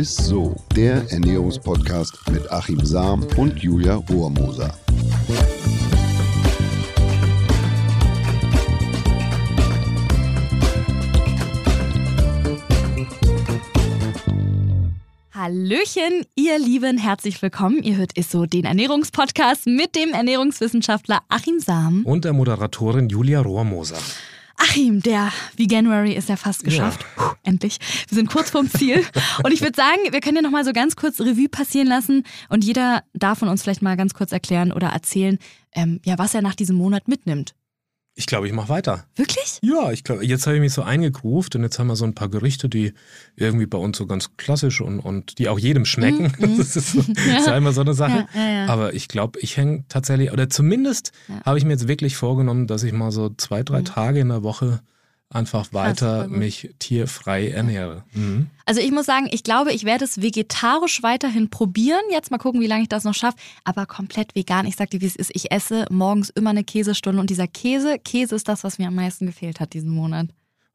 ist so, der Ernährungspodcast mit Achim Sam und Julia Rohrmoser. Hallöchen, ihr Lieben, herzlich willkommen. Ihr hört ISSO, den Ernährungspodcast mit dem Ernährungswissenschaftler Achim Sam. Und der Moderatorin Julia Rohrmoser. Achim, der Veganuary ist ja fast geschafft. Ja. Puh, endlich. Wir sind kurz vorm Ziel. und ich würde sagen, wir können ja noch mal so ganz kurz Revue passieren lassen und jeder darf von uns vielleicht mal ganz kurz erklären oder erzählen, ähm, ja, was er nach diesem Monat mitnimmt. Ich glaube, ich mache weiter. Wirklich? Ja, ich glaube, jetzt habe ich mich so eingegruft und jetzt haben wir so ein paar Gerichte, die irgendwie bei uns so ganz klassisch und, und die auch jedem schmecken. Mm, mm. Das ist, so, ja. ist ja immer so eine Sache. Ja, ja, Aber ich glaube, ich hänge tatsächlich, oder zumindest habe ich mir jetzt wirklich vorgenommen, dass ich mal so zwei, drei mm. Tage in der Woche einfach weiter mich tierfrei ernähre. Mhm. Also ich muss sagen, ich glaube, ich werde es vegetarisch weiterhin probieren. Jetzt mal gucken, wie lange ich das noch schaffe. Aber komplett vegan. Ich sage dir, wie es ist. Ich esse morgens immer eine Käsestunde und dieser Käse, Käse ist das, was mir am meisten gefehlt hat diesen Monat.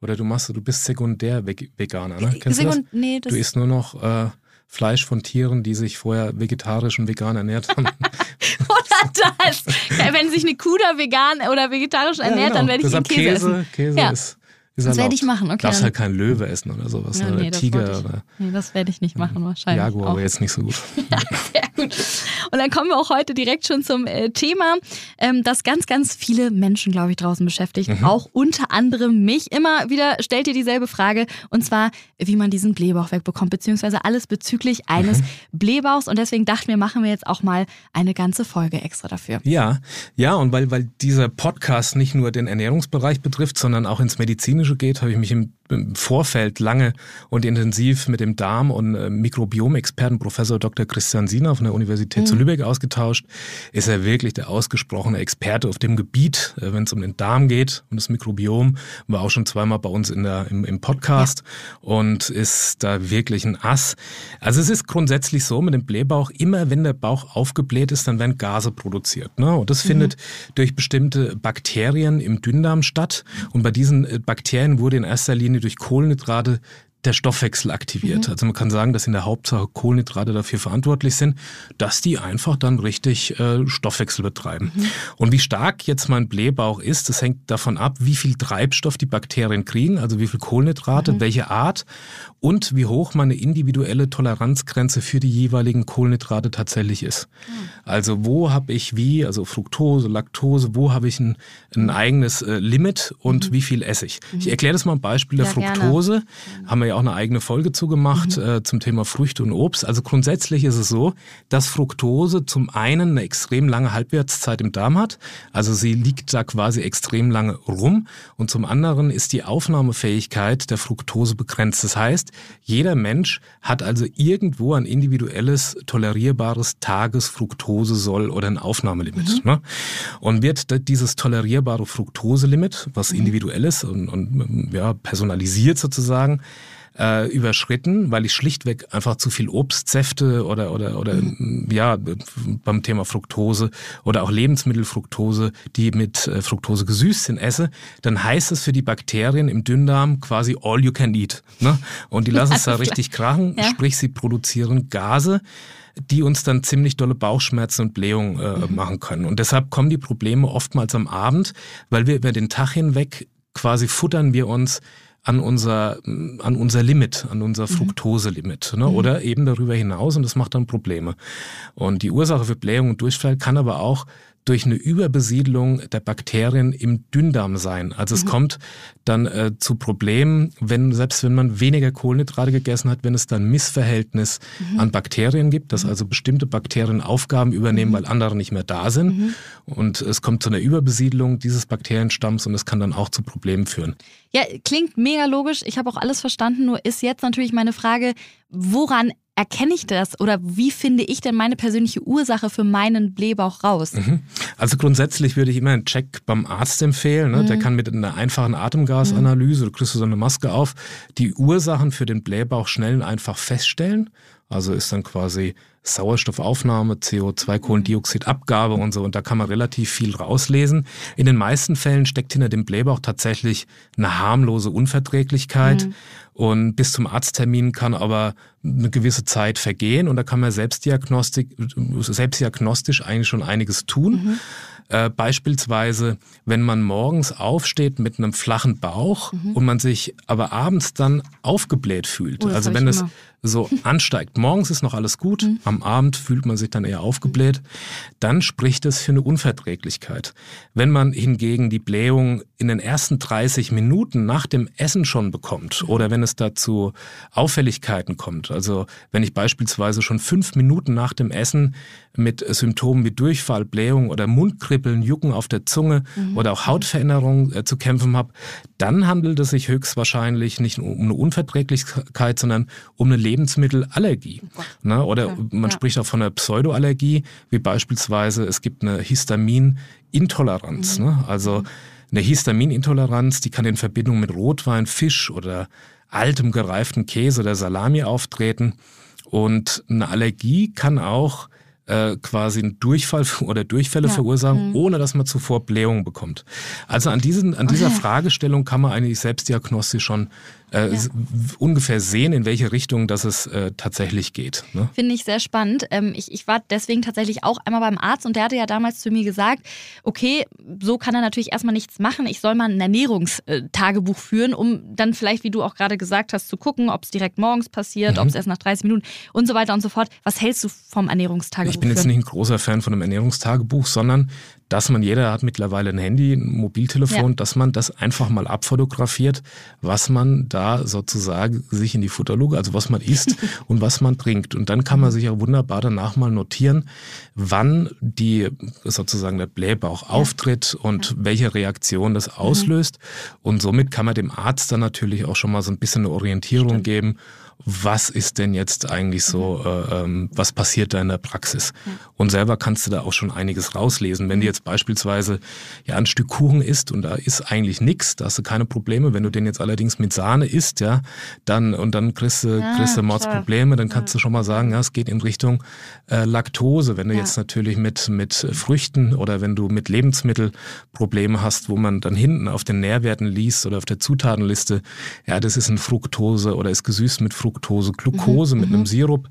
Oder du machst, du bist sekundär Veganer, ne? Kennst Sekund, du das? Nee, das du isst nur noch äh, Fleisch von Tieren, die sich vorher vegetarisch und vegan ernährt haben. oder das. Wenn sich eine Kuh da vegan oder vegetarisch ernährt, ja, genau. dann werde ich den Käse, Käse essen. Käse ja. ist das werde ich machen, okay. Darfst halt kein Löwe essen oder sowas, ja, ne? oder nee, Tiger. Oder nee, das werde ich nicht machen, wahrscheinlich. Jaguar aber jetzt nicht so gut. ja, sehr gut. Und dann kommen wir auch heute direkt schon zum äh, Thema, ähm, das ganz, ganz viele Menschen, glaube ich, draußen beschäftigt. Mhm. Auch unter anderem mich. Immer wieder stellt ihr dieselbe Frage, und zwar, wie man diesen Blähbauch wegbekommt, beziehungsweise alles bezüglich eines mhm. Blähbauchs. Und deswegen dachten wir, machen wir jetzt auch mal eine ganze Folge extra dafür. Ja, ja, und weil, weil dieser Podcast nicht nur den Ernährungsbereich betrifft, sondern auch ins Medizinische geht, habe ich mich im im Vorfeld lange und intensiv mit dem Darm- und äh, Mikrobiomexperten Professor Dr. Christian Siener von der Universität mhm. zu Lübeck ausgetauscht. Ist er wirklich der ausgesprochene Experte auf dem Gebiet, äh, wenn es um den Darm geht und das Mikrobiom. War auch schon zweimal bei uns in der, im, im Podcast ja. und ist da wirklich ein Ass. Also es ist grundsätzlich so mit dem Blähbauch, immer wenn der Bauch aufgebläht ist, dann werden Gase produziert. Ne? Und das mhm. findet durch bestimmte Bakterien im Dünndarm statt. Und bei diesen äh, Bakterien wurde in erster Linie Linie durch Kohlenhydrate der Stoffwechsel aktiviert. Mhm. Also man kann sagen, dass in der Hauptsache Kohlenhydrate dafür verantwortlich sind, dass die einfach dann richtig äh, Stoffwechsel betreiben. Mhm. Und wie stark jetzt mein Blähbauch ist, das hängt davon ab, wie viel Treibstoff die Bakterien kriegen, also wie viel Kohlenhydrate, mhm. welche Art und wie hoch meine individuelle Toleranzgrenze für die jeweiligen Kohlenhydrate tatsächlich ist. Mhm. Also wo habe ich wie, also Fructose, Laktose, wo habe ich ein, ein eigenes äh, Limit und mhm. wie viel esse ich? Ich mhm. erkläre das mal ein Beispiel der ja, Fructose. Gerne. Haben wir ja auch eine eigene Folge zugemacht mhm. äh, zum Thema Früchte und Obst. Also grundsätzlich ist es so, dass Fructose zum einen eine extrem lange Halbwertszeit im Darm hat. Also sie liegt da quasi extrem lange rum. Und zum anderen ist die Aufnahmefähigkeit der Fructose begrenzt. Das heißt, jeder Mensch hat also irgendwo ein individuelles, tolerierbares Tagesfructose-Soll oder ein Aufnahmelimit. Mhm. Ne? Und wird dieses tolerierbare Fructose-Limit, was mhm. individuell ist und, und ja, personalisiert sozusagen, äh, überschritten, weil ich schlichtweg einfach zu viel Obstsäfte oder oder oder mhm. ja beim Thema Fructose oder auch Lebensmittelfructose, die mit äh, Fructose gesüßt sind, esse, dann heißt es für die Bakterien im Dünndarm quasi all you can eat. Ne? Und die lassen es da richtig krachen, ja. sprich sie produzieren Gase die uns dann ziemlich dolle Bauchschmerzen und Blähung äh, mhm. machen können. Und deshalb kommen die Probleme oftmals am Abend, weil wir über den Tag hinweg quasi futtern wir uns an unser, an unser Limit, an unser mhm. Fructose-Limit ne? Mhm. oder eben darüber hinaus und das macht dann Probleme. Und die Ursache für Blähung und Durchfall kann aber auch durch eine Überbesiedlung der Bakterien im Dünndarm sein. Also es mhm. kommt dann äh, zu Problemen, wenn selbst wenn man weniger Kohlenhydrate gegessen hat, wenn es dann Missverhältnis mhm. an Bakterien gibt, dass mhm. also bestimmte Bakterien Aufgaben übernehmen, mhm. weil andere nicht mehr da sind. Mhm. Und es kommt zu einer Überbesiedlung dieses Bakterienstamms und es kann dann auch zu Problemen führen. Ja, klingt mega logisch. Ich habe auch alles verstanden. Nur ist jetzt natürlich meine Frage, woran erkenne ich das oder wie finde ich denn meine persönliche Ursache für meinen Blähbauch raus? Mhm. Also grundsätzlich würde ich immer einen Check beim Arzt empfehlen. Ne? Mhm. Der kann mit einer einfachen Atemgasanalyse, mhm. du kriegst so eine Maske auf, die Ursachen für den Blähbauch schnell und einfach feststellen Also ist dann quasi Sauerstoffaufnahme, CO2-Kohlendioxidabgabe und so. Und da kann man relativ viel rauslesen. In den meisten Fällen steckt hinter dem Blähbauch tatsächlich eine harmlose Unverträglichkeit. Mhm. Und bis zum Arzttermin kann aber eine gewisse Zeit vergehen und da kann man selbstdiagnostik, selbstdiagnostisch eigentlich schon einiges tun. Mhm. Äh, beispielsweise, wenn man morgens aufsteht mit einem flachen Bauch mhm. und man sich aber abends dann aufgebläht fühlt. Oh, also wenn es so ansteigt. Morgens ist noch alles gut, mhm. am Abend fühlt man sich dann eher aufgebläht. Dann spricht es für eine Unverträglichkeit. Wenn man hingegen die Blähung in den ersten 30 Minuten nach dem Essen schon bekommt oder wenn es dazu Auffälligkeiten kommt, also wenn ich beispielsweise schon fünf Minuten nach dem Essen mit Symptomen wie Durchfall, Blähung oder Mundkribbeln, Jucken auf der Zunge mhm. oder auch Hautveränderungen äh, zu kämpfen habe, dann handelt es sich höchstwahrscheinlich nicht um eine Unverträglichkeit, sondern um eine Lebensmittelallergie. Ne? Oder okay. man ja. spricht auch von einer Pseudoallergie, wie beispielsweise es gibt eine Histaminintoleranz. Mhm. Ne? Also mhm. eine Histaminintoleranz, die kann in Verbindung mit Rotwein, Fisch oder altem gereiften Käse oder Salami auftreten. Und eine Allergie kann auch äh, quasi einen Durchfall oder Durchfälle ja. verursachen, mhm. ohne dass man zuvor Blähungen bekommt. Also an, diesen, an dieser okay. Fragestellung kann man eigentlich selbstdiagnostisch schon äh, ja. ungefähr sehen, in welche Richtung das es äh, tatsächlich geht. Ne? Finde ich sehr spannend. Ähm, ich, ich war deswegen tatsächlich auch einmal beim Arzt und der hatte ja damals zu mir gesagt, okay, so kann er natürlich erstmal nichts machen. Ich soll mal ein Ernährungstagebuch führen, um dann vielleicht, wie du auch gerade gesagt hast, zu gucken, ob es direkt morgens passiert, mhm. ob es erst nach 30 Minuten und so weiter und so fort. Was hältst du vom Ernährungstagebuch? Ich bin jetzt nicht ein großer Fan von einem Ernährungstagebuch, sondern dass man, jeder hat mittlerweile ein Handy, ein Mobiltelefon, ja. dass man das einfach mal abfotografiert, was man da sozusagen sich in die Futterluke, also was man isst und was man trinkt. Und dann kann man sich auch wunderbar danach mal notieren, wann die sozusagen der Blähbauch ja. auftritt und ja. welche Reaktion das auslöst. Mhm. Und somit kann man dem Arzt dann natürlich auch schon mal so ein bisschen eine Orientierung Stimmt. geben was ist denn jetzt eigentlich so, mhm. äh, ähm, was passiert da in der Praxis? Ja. Und selber kannst du da auch schon einiges rauslesen. Wenn du jetzt beispielsweise ja ein Stück Kuchen isst und da ist eigentlich nichts, da hast du keine Probleme. Wenn du den jetzt allerdings mit Sahne isst, ja, dann und dann kriegst du, ja, kriegst du Mordsprobleme, dann kannst ja. du schon mal sagen, ja, es geht in Richtung äh, Laktose. Wenn du jetzt natürlich mit, mit Früchten oder wenn du mit Lebensmitteln Probleme hast, wo man dann hinten auf den Nährwerten liest oder auf der Zutatenliste, ja, das ist ein Fructose oder ist gesüßt mit Fructose Fructose, Glucose mhm, mit einem mhm. Sirup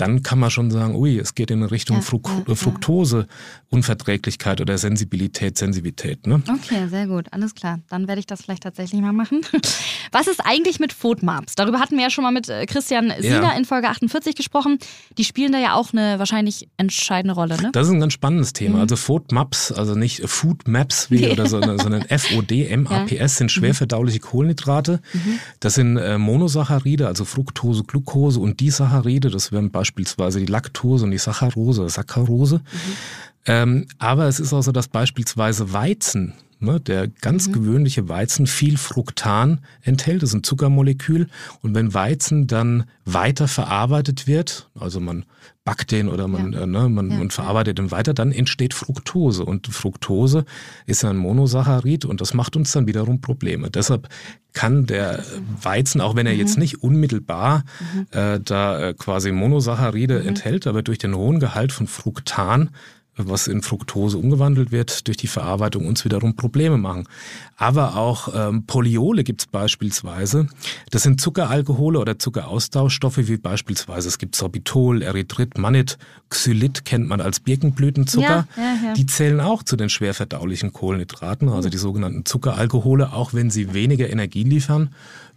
dann kann man schon sagen, ui, es geht in Richtung ja, Fruc ja, Fructose, Unverträglichkeit oder Sensibilität, Sensivität. Ne? Okay, sehr gut, alles klar. Dann werde ich das vielleicht tatsächlich mal machen. Was ist eigentlich mit FODMAPs? Darüber hatten wir ja schon mal mit äh, Christian Siener ja. in Folge 48 gesprochen. Die spielen da ja auch eine wahrscheinlich entscheidende Rolle, ne? Das ist ein ganz spannendes Thema. Mhm. Also FODMAPs, also nicht Food Maps wie, oder so, sondern FOD-MAPS sind schwer verdauliche Kohlenhydrate. Mhm. Das sind äh, Monosaccharide, also Fructose, Glucose und Disaccharide. Das wären beispielsweise beispielsweise die Laktose und die Saccharose, Saccharose. Mhm. Ähm, aber es ist auch so, dass beispielsweise Weizen, ne, der ganz mhm. gewöhnliche Weizen, viel Fructan enthält. Das ist ein Zuckermolekül. Und wenn Weizen dann weiter verarbeitet wird, also man backt den oder man, ja. äh, ne, man, ja. man verarbeitet den weiter, dann entsteht Fructose. Und Fructose ist ein Monosaccharid und das macht uns dann wiederum Probleme. Deshalb kann der Weizen, auch wenn er mhm. jetzt nicht unmittelbar mhm. äh, da äh, quasi Monosaccharide mhm. enthält, aber durch den hohen Gehalt von Fructan was in Fructose umgewandelt wird, durch die Verarbeitung uns wiederum Probleme machen. Aber auch ähm, Polyole gibt es beispielsweise. Das sind Zuckeralkohole oder Zuckeraustauschstoffe, wie beispielsweise es gibt Sorbitol, Erythrit, Mannit, Xylit kennt man als Birkenblütenzucker. Ja, ja, ja. Die zählen auch zu den schwer verdaulichen Kohlenhydraten, also die sogenannten Zuckeralkohole, auch wenn sie weniger Energie liefern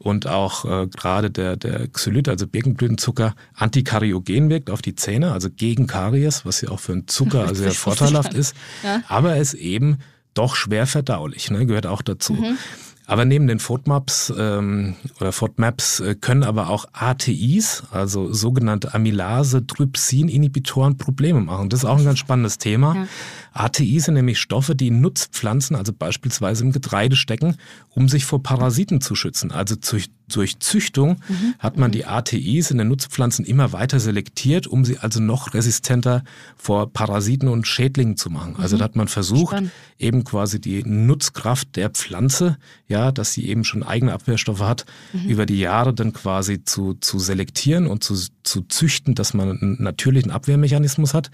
und auch äh, gerade der, der Xylit, also Birkenblütenzucker, antikariogen wirkt auf die Zähne, also gegen Karies, was ja auch für einen Zucker sehr vorteilhaft ist. Ja. Aber es eben doch schwer verdaulich, ne, gehört auch dazu. Mhm. Aber neben den FODMAPs ähm, oder FODMAPs äh, können aber auch ATIs, also sogenannte Amylase-Trypsin-Inhibitoren, Probleme machen. Das ist auch ein ganz spannendes Thema. Ja. ATIs sind nämlich Stoffe, die in Nutzpflanzen, also beispielsweise im Getreide stecken, um sich vor Parasiten zu schützen. Also durch, durch Züchtung mhm. hat man die ATIs in den Nutzpflanzen immer weiter selektiert, um sie also noch resistenter vor Parasiten und Schädlingen zu machen. Also mhm. da hat man versucht, Spannend. eben quasi die Nutzkraft der Pflanze ja, dass sie eben schon eigene Abwehrstoffe hat, mhm. über die Jahre dann quasi zu, zu selektieren und zu, zu züchten, dass man einen natürlichen Abwehrmechanismus hat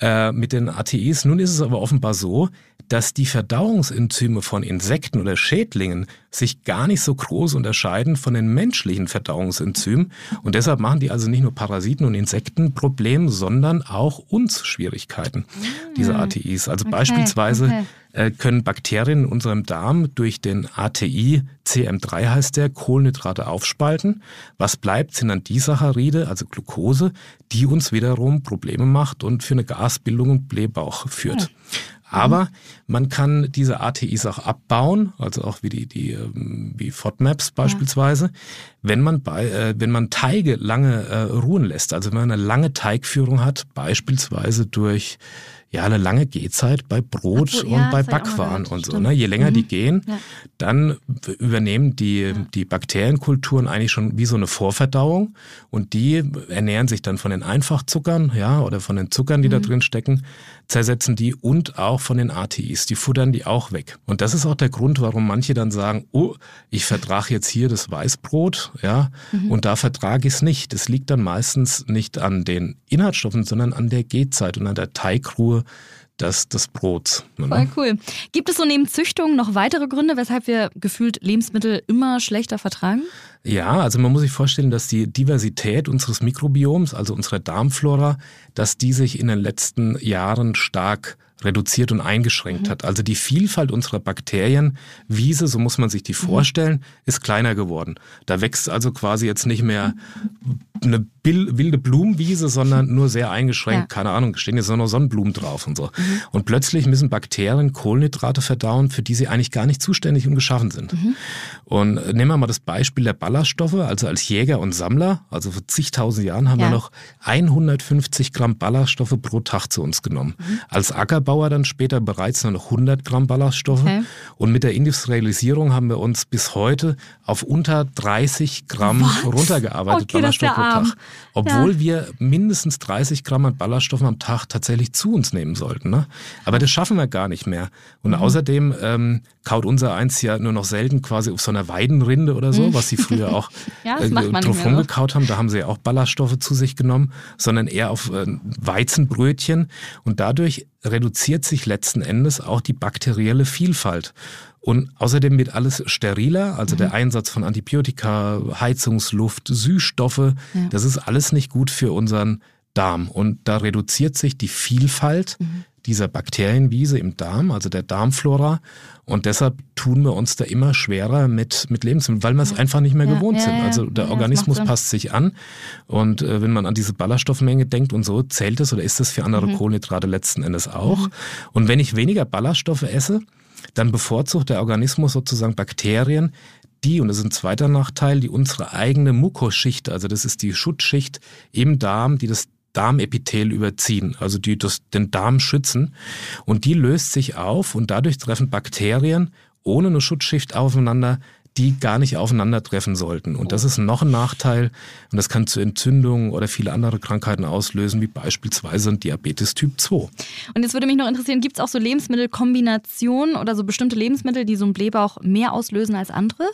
äh, mit den ATIs. Nun ist es aber offenbar so, dass die Verdauungsenzyme von Insekten oder Schädlingen sich gar nicht so groß unterscheiden von den menschlichen Verdauungsenzymen. Und deshalb machen die also nicht nur Parasiten und Insekten Probleme, sondern auch uns Schwierigkeiten, diese hm. ATIs. Also okay, beispielsweise okay. Äh, können Bakterien in unserem Darm durch den ATI, CM3 heißt der, Kohlenhydrate aufspalten. Was bleibt, sind dann die Saccharide, also Glucose, die uns wiederum Probleme macht und für eine Gasbildung und Blähbauch führt. Ja. Aber man kann diese ATIs auch abbauen, also auch wie die, die ähm, wie FODMAPs beispielsweise, ja. wenn man bei, äh, wenn man Teige lange äh, ruhen lässt. Also wenn man eine lange Teigführung hat, beispielsweise durch ja eine lange Gehzeit bei Brot so, und ja, bei Backwaren und so. Ne? Je länger mhm. die gehen, ja. dann übernehmen die, ja. die Bakterienkulturen eigentlich schon wie so eine Vorverdauung und die ernähren sich dann von den Einfachzuckern, ja, oder von den Zuckern, die mhm. da drin stecken, zersetzen die und auch von den ATIs, die futtern die auch weg. Und das ist auch der Grund, warum manche dann sagen, oh, ich vertrage jetzt hier das Weißbrot, ja, mhm. und da vertrage ich es nicht. Das liegt dann meistens nicht an den Inhaltsstoffen, sondern an der Gehzeit und an der Teigruhe des, des Brots. Ne? Voll cool. Gibt es so neben Züchtung noch weitere Gründe, weshalb wir gefühlt Lebensmittel immer schlechter vertragen? Ja, also man muss sich vorstellen, dass die Diversität unseres Mikrobioms, also unserer Darmflora, dass die sich in den letzten Jahren stark reduziert und eingeschränkt mhm. hat. Also die Vielfalt unserer Bakterienwiese, so muss man sich die mhm. vorstellen, ist kleiner geworden. Da wächst also quasi jetzt nicht mehr eine wilde Blumenwiese, sondern nur sehr eingeschränkt, ja. keine Ahnung, stehen jetzt nur noch Sonnenblumen drauf und so. Mhm. Und plötzlich müssen Bakterien Kohlenhydrate verdauen, für die sie eigentlich gar nicht zuständig und geschaffen sind. Mhm. Und nehmen wir mal das Beispiel der Ballaststoffe, also als Jäger und Sammler, also vor zigtausend Jahren haben ja. wir noch 150 Gramm Ballaststoffe pro Tag zu uns genommen. Mhm. Als Ackerbauer dann später bereits nur noch 100 Gramm Ballaststoffe. Okay. Und mit der Industrialisierung haben wir uns bis heute auf unter 30 Gramm Was? runtergearbeitet, okay, Ballaststoffe pro Tag. Obwohl ja. wir mindestens 30 Gramm an Ballaststoffen am Tag tatsächlich zu uns nehmen sollten. Ne? Aber das schaffen wir gar nicht mehr. Und mhm. außerdem ähm, kaut unser Eins ja nur noch selten quasi auf so einer Weidenrinde oder so, mhm. was sie früher auch ja, äh, drauf rumgekaut haben. Da haben sie ja auch Ballaststoffe zu sich genommen, sondern eher auf äh, Weizenbrötchen. Und dadurch reduziert sich letzten Endes auch die bakterielle Vielfalt. Und außerdem wird alles steriler, also mhm. der Einsatz von Antibiotika, Heizungsluft, Süßstoffe, ja. das ist alles nicht gut für unseren Darm. Und da reduziert sich die Vielfalt mhm. dieser Bakterienwiese im Darm, also der Darmflora. Und deshalb tun wir uns da immer schwerer mit, mit Lebensmitteln, weil wir es ja. einfach nicht mehr ja, gewohnt sind. Also der Organismus passt sich an. Und äh, wenn man an diese Ballaststoffmenge denkt und so, zählt es oder ist es für andere mhm. Kohlenhydrate letzten Endes auch. Mhm. Und wenn ich weniger Ballaststoffe esse, dann bevorzugt der Organismus sozusagen Bakterien, die, und das ist ein zweiter Nachteil, die unsere eigene Mukoschicht, also das ist die Schutzschicht im Darm, die das Darmepithel überziehen, also die das, den Darm schützen. Und die löst sich auf und dadurch treffen Bakterien ohne eine Schutzschicht aufeinander, die gar nicht aufeinandertreffen sollten. Und das ist noch ein Nachteil und das kann zu Entzündungen oder viele andere Krankheiten auslösen, wie beispielsweise Diabetes Typ 2. Und jetzt würde mich noch interessieren, gibt es auch so Lebensmittelkombinationen oder so bestimmte Lebensmittel, die so einen Blähbauch mehr auslösen als andere?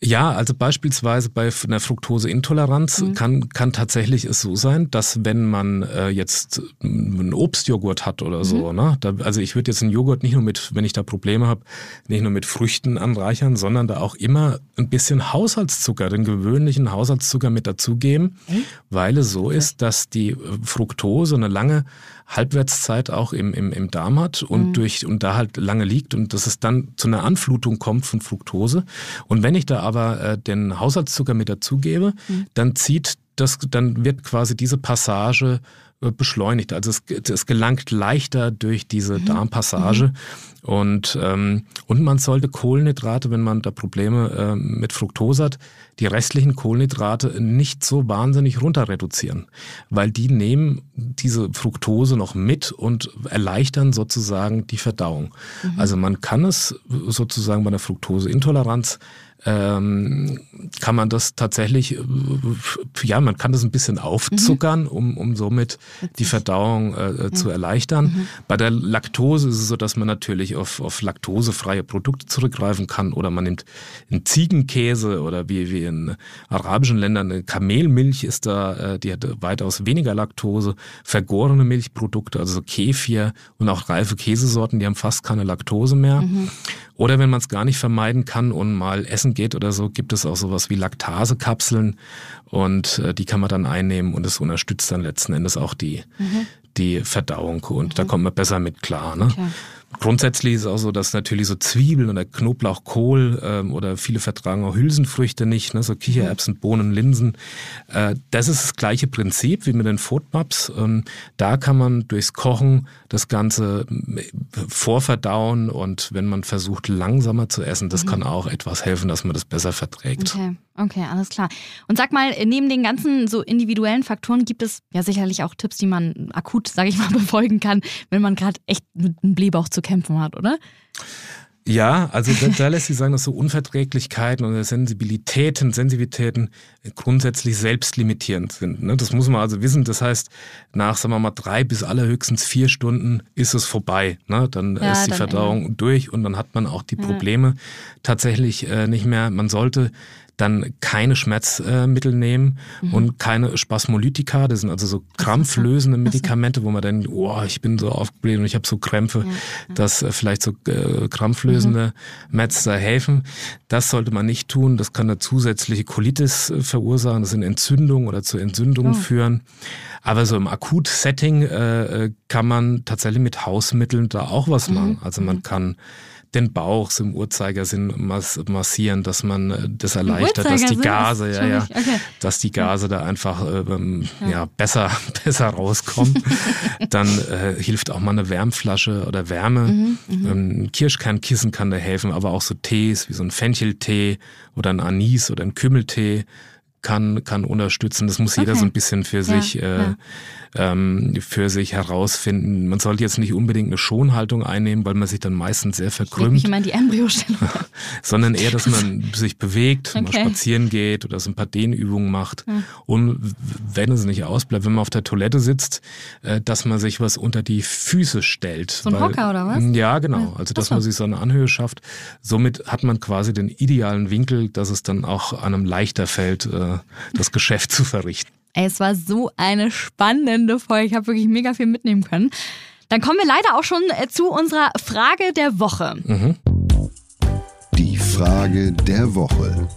Ja, also beispielsweise bei einer Fructoseintoleranz mhm. kann, kann tatsächlich es so sein, dass wenn man äh, jetzt einen Obstjoghurt hat oder so, mhm. ne, da, also ich würde jetzt einen Joghurt nicht nur mit, wenn ich da Probleme habe, nicht nur mit Früchten anreichern, sondern da auch immer ein bisschen Haushaltszucker, den gewöhnlichen Haushaltszucker mit dazugeben, mhm. weil es so okay. ist, dass die Fructose eine lange Halbwertszeit auch im, im, im Darm hat und mhm. durch und da halt lange liegt und dass es dann zu einer Anflutung kommt von Fructose. Und wenn ich da aber äh, den Haushaltszucker mit dazugebe, mhm. dann zieht das, dann wird quasi diese Passage beschleunigt. Also es, es gelangt leichter durch diese mhm. Darmpassage. Mhm. Und, ähm, und man sollte Kohlenhydrate, wenn man da Probleme äh, mit Fructose hat, die restlichen Kohlenhydrate nicht so wahnsinnig runter reduzieren, weil die nehmen diese Fructose noch mit und erleichtern sozusagen die Verdauung. Mhm. Also man kann es sozusagen bei einer Fructoseintoleranz ähm, kann man das tatsächlich, äh, ja, man kann das ein bisschen aufzuckern, mhm. um, um somit die Verdauung äh, ja. zu erleichtern. Mhm. Bei der Laktose ist es so, dass man natürlich auf, auf laktosefreie Produkte zurückgreifen kann oder man nimmt einen Ziegenkäse oder wie, wie in arabischen Ländern eine Kamelmilch ist da, äh, die hat weitaus weniger Laktose, vergorene Milchprodukte, also so Kefir und auch reife Käsesorten, die haben fast keine Laktose mehr. Oder wenn man es gar nicht vermeiden kann und mal essen geht oder so, gibt es auch sowas wie Laktasekapseln und äh, die kann man dann einnehmen und es unterstützt dann letzten Endes auch die, mhm. die Verdauung und mhm. da kommt man besser mit klar. Ne? Okay. Grundsätzlich ist es auch so, dass natürlich so Zwiebeln oder Knoblauch, Kohl ähm, oder viele vertragen auch Hülsenfrüchte nicht, ne, so Kichererbsen, Bohnen, Linsen. Äh, das ist das gleiche Prinzip wie mit den Foodmaps. Ähm, da kann man durchs Kochen das Ganze äh, vorverdauen und wenn man versucht langsamer zu essen, das mhm. kann auch etwas helfen, dass man das besser verträgt. Okay. Okay, alles klar. Und sag mal, neben den ganzen so individuellen Faktoren gibt es ja sicherlich auch Tipps, die man akut, sage ich mal, befolgen kann, wenn man gerade echt mit einem Blähbauch zu kämpfen hat, oder? Ja, also da, da lässt sich sagen, dass so Unverträglichkeiten oder Sensibilitäten, Sensitivitäten grundsätzlich selbstlimitierend sind. Ne? Das muss man also wissen. Das heißt, nach, sagen wir mal, drei bis allerhöchstens vier Stunden ist es vorbei. Ne? Dann ja, ist die dann Verdauung eben. durch und dann hat man auch die Probleme ja. tatsächlich äh, nicht mehr. Man sollte dann keine Schmerzmittel nehmen mhm. und keine Spasmolytika. Das sind also so krampflösende Medikamente, wo man dann, oh, ich bin so aufgebläht und ich habe so Krämpfe, ja. dass äh, vielleicht so äh, krampflösende mhm. Da helfen. Das sollte man nicht tun. Das kann eine zusätzliche Colitis äh, verursachen. Das sind Entzündungen oder zu Entzündungen oh. führen. Aber so im Akut-Setting äh, äh kann man tatsächlich mit Hausmitteln da auch was mhm. machen. Also man mhm. kann den Bauch so im Uhrzeigersinn mass massieren, dass man äh, das erleichtert, dass die Gase, ja, ja, okay. dass die Gase da einfach ähm, ja. ja. besser, besser rauskommen. Dann äh, hilft auch mal eine Wärmflasche oder Wärme. Mhm, mhm, ähm, Kirschkernkissen kann da helfen, aber auch so Tees wie so ein Fencheltee oder ein Anis oder ein Kümmeltee kann, kann unterstützen. Das muss okay. jeder so ein bisschen für ja, sich, äh, ja. ähm, für sich herausfinden. Man sollte jetzt nicht unbedingt eine Schonhaltung einnehmen, weil man sich dann meistens sehr verkrümmt. Ich meine die Embryostellung. Sondern eher, dass man sich bewegt, okay. mal spazieren geht oder so ein paar Dehnübungen macht. Ja. Und wenn es nicht ausbleibt, wenn man auf der Toilette sitzt, äh, dass man sich was unter die Füße stellt. So ein weil, Hocker oder was? Ja, genau. Also, dass so. man sich so eine Anhöhe schafft. Somit hat man quasi den idealen Winkel, dass es dann auch einem leichter fällt, äh, das Geschäft zu verrichten. Ey, es war so eine spannende Folge. Ich habe wirklich mega viel mitnehmen können. Dann kommen wir leider auch schon äh, zu unserer Frage der Woche. Mhm. Die Frage der Woche.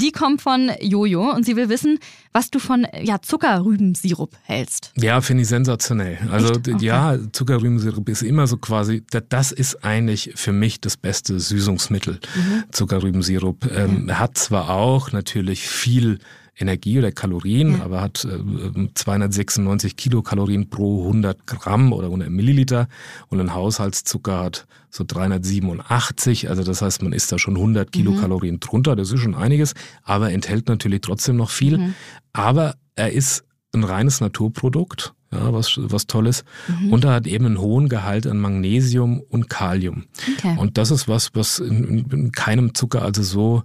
Die kommt von Jojo und sie will wissen, was du von ja, Zuckerrübensirup hältst. Ja, finde ich sensationell. Also okay. ja, Zuckerrübensirup ist immer so quasi, das ist eigentlich für mich das beste Süßungsmittel. Mhm. Zuckerrübensirup ähm, hat zwar auch natürlich viel Energie oder Kalorien, ja. aber hat äh, 296 Kilokalorien pro 100 Gramm oder 100 Milliliter und ein Haushaltszucker hat so 387. Also das heißt, man isst da schon 100 Kilokalorien mhm. drunter. Das ist schon einiges, aber enthält natürlich trotzdem noch viel. Mhm. Aber er ist ein reines Naturprodukt ja, was, was Tolles. Mhm. Und er hat eben einen hohen Gehalt an Magnesium und Kalium. Okay. Und das ist was, was in, in keinem Zucker also so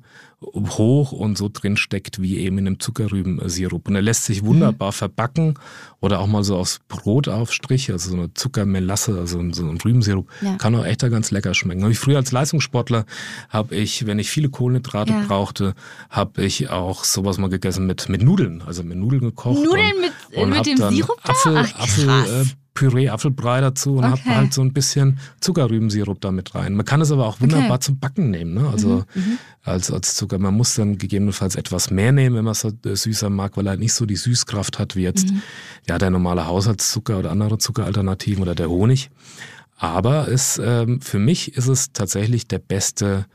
hoch und so drin steckt wie eben in einem Zuckerrübensirup. Und er lässt sich wunderbar mhm. verbacken oder auch mal so aufs Brotaufstrich, also so eine Zuckermelasse, also so ein Rübensirup, ja. kann auch echt da ganz lecker schmecken. Ich früher als Leistungssportler habe ich, wenn ich viele Kohlenhydrate ja. brauchte, habe ich auch sowas mal gegessen mit, mit Nudeln, also mit Nudeln gekocht. Nudeln und, mit, und mit dem Sirup da? Apfel, Ach, Apfel, äh, Püree, Apfelbrei dazu und okay. habe halt so ein bisschen Zuckerrübensirup da mit rein. Man kann es aber auch wunderbar okay. zum Backen nehmen, ne? also mhm, mhm, als, als Zucker. Man muss dann gegebenenfalls etwas mehr nehmen, wenn man es so äh, süßer mag, weil er halt nicht so die Süßkraft hat wie jetzt mhm. ja der normale Haushaltszucker oder andere Zuckeralternativen oder der Honig. Aber es, ähm, für mich ist es tatsächlich der beste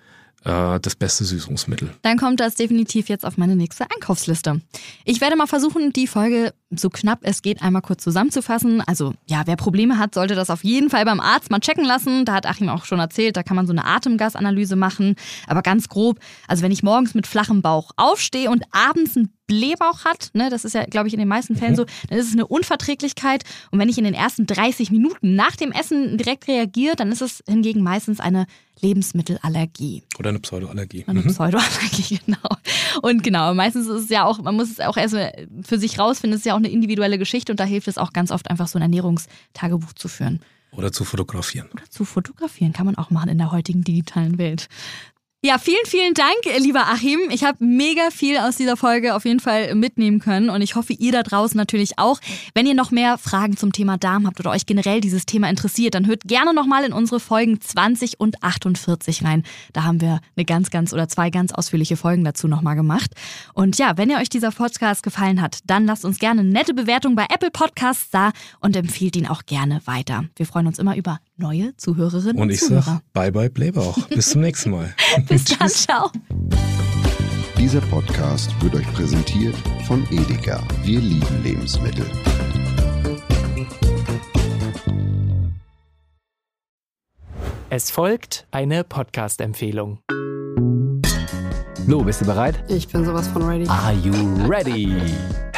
äh, das beste Süßungsmittel. Dann kommt das definitiv jetzt auf meine nächste Einkaufsliste. Ich werde mal versuchen, die Folge so knapp es geht einmal kurz zusammenzufassen. Also ja, wer Probleme hat, sollte das auf jeden Fall beim Arzt mal checken lassen. Da hat Achim auch schon erzählt, da kann man so eine Atemgasanalyse machen. Aber ganz grob, also wenn ich morgens mit flachem Bauch aufstehe und abends ein Blähbauch hat, ne, das ist ja, glaube ich, in den meisten Fällen mhm. so, dann ist es eine Unverträglichkeit. Und wenn ich in den ersten 30 Minuten nach dem Essen direkt reagiere, dann ist es hingegen meistens eine Lebensmittelallergie. Oder eine Pseudoallergie. Eine mhm. Pseudoallergie, genau. Und genau, meistens ist es ja auch, man muss es auch erst für sich rausfinden, es ist ja auch eine individuelle Geschichte und da hilft es auch ganz oft einfach so ein Ernährungstagebuch zu führen. Oder zu fotografieren. Oder zu fotografieren kann man auch machen in der heutigen digitalen Welt. Ja, vielen, vielen Dank, lieber Achim. Ich habe mega viel aus dieser Folge auf jeden Fall mitnehmen können und ich hoffe, ihr da draußen natürlich auch. Wenn ihr noch mehr Fragen zum Thema Darm habt oder euch generell dieses Thema interessiert, dann hört gerne nochmal in unsere Folgen 20 und 48 rein. Da haben wir eine ganz, ganz oder zwei ganz ausführliche Folgen dazu nochmal gemacht. Und ja, wenn ihr euch dieser Podcast gefallen hat, dann lasst uns gerne eine nette Bewertung bei Apple Podcasts da und empfiehlt ihn auch gerne weiter. Wir freuen uns immer über neue Zuhörerinnen und, und ich Zuhörer. Sag, bye bye Blähbauch. Bis zum nächsten Mal. Bis dann, ciao. Dieser Podcast wird euch präsentiert von Edeka. Wir lieben Lebensmittel. Es folgt eine Podcast-Empfehlung. Lo, bist du bereit? Ich bin sowas von ready. Are you ready?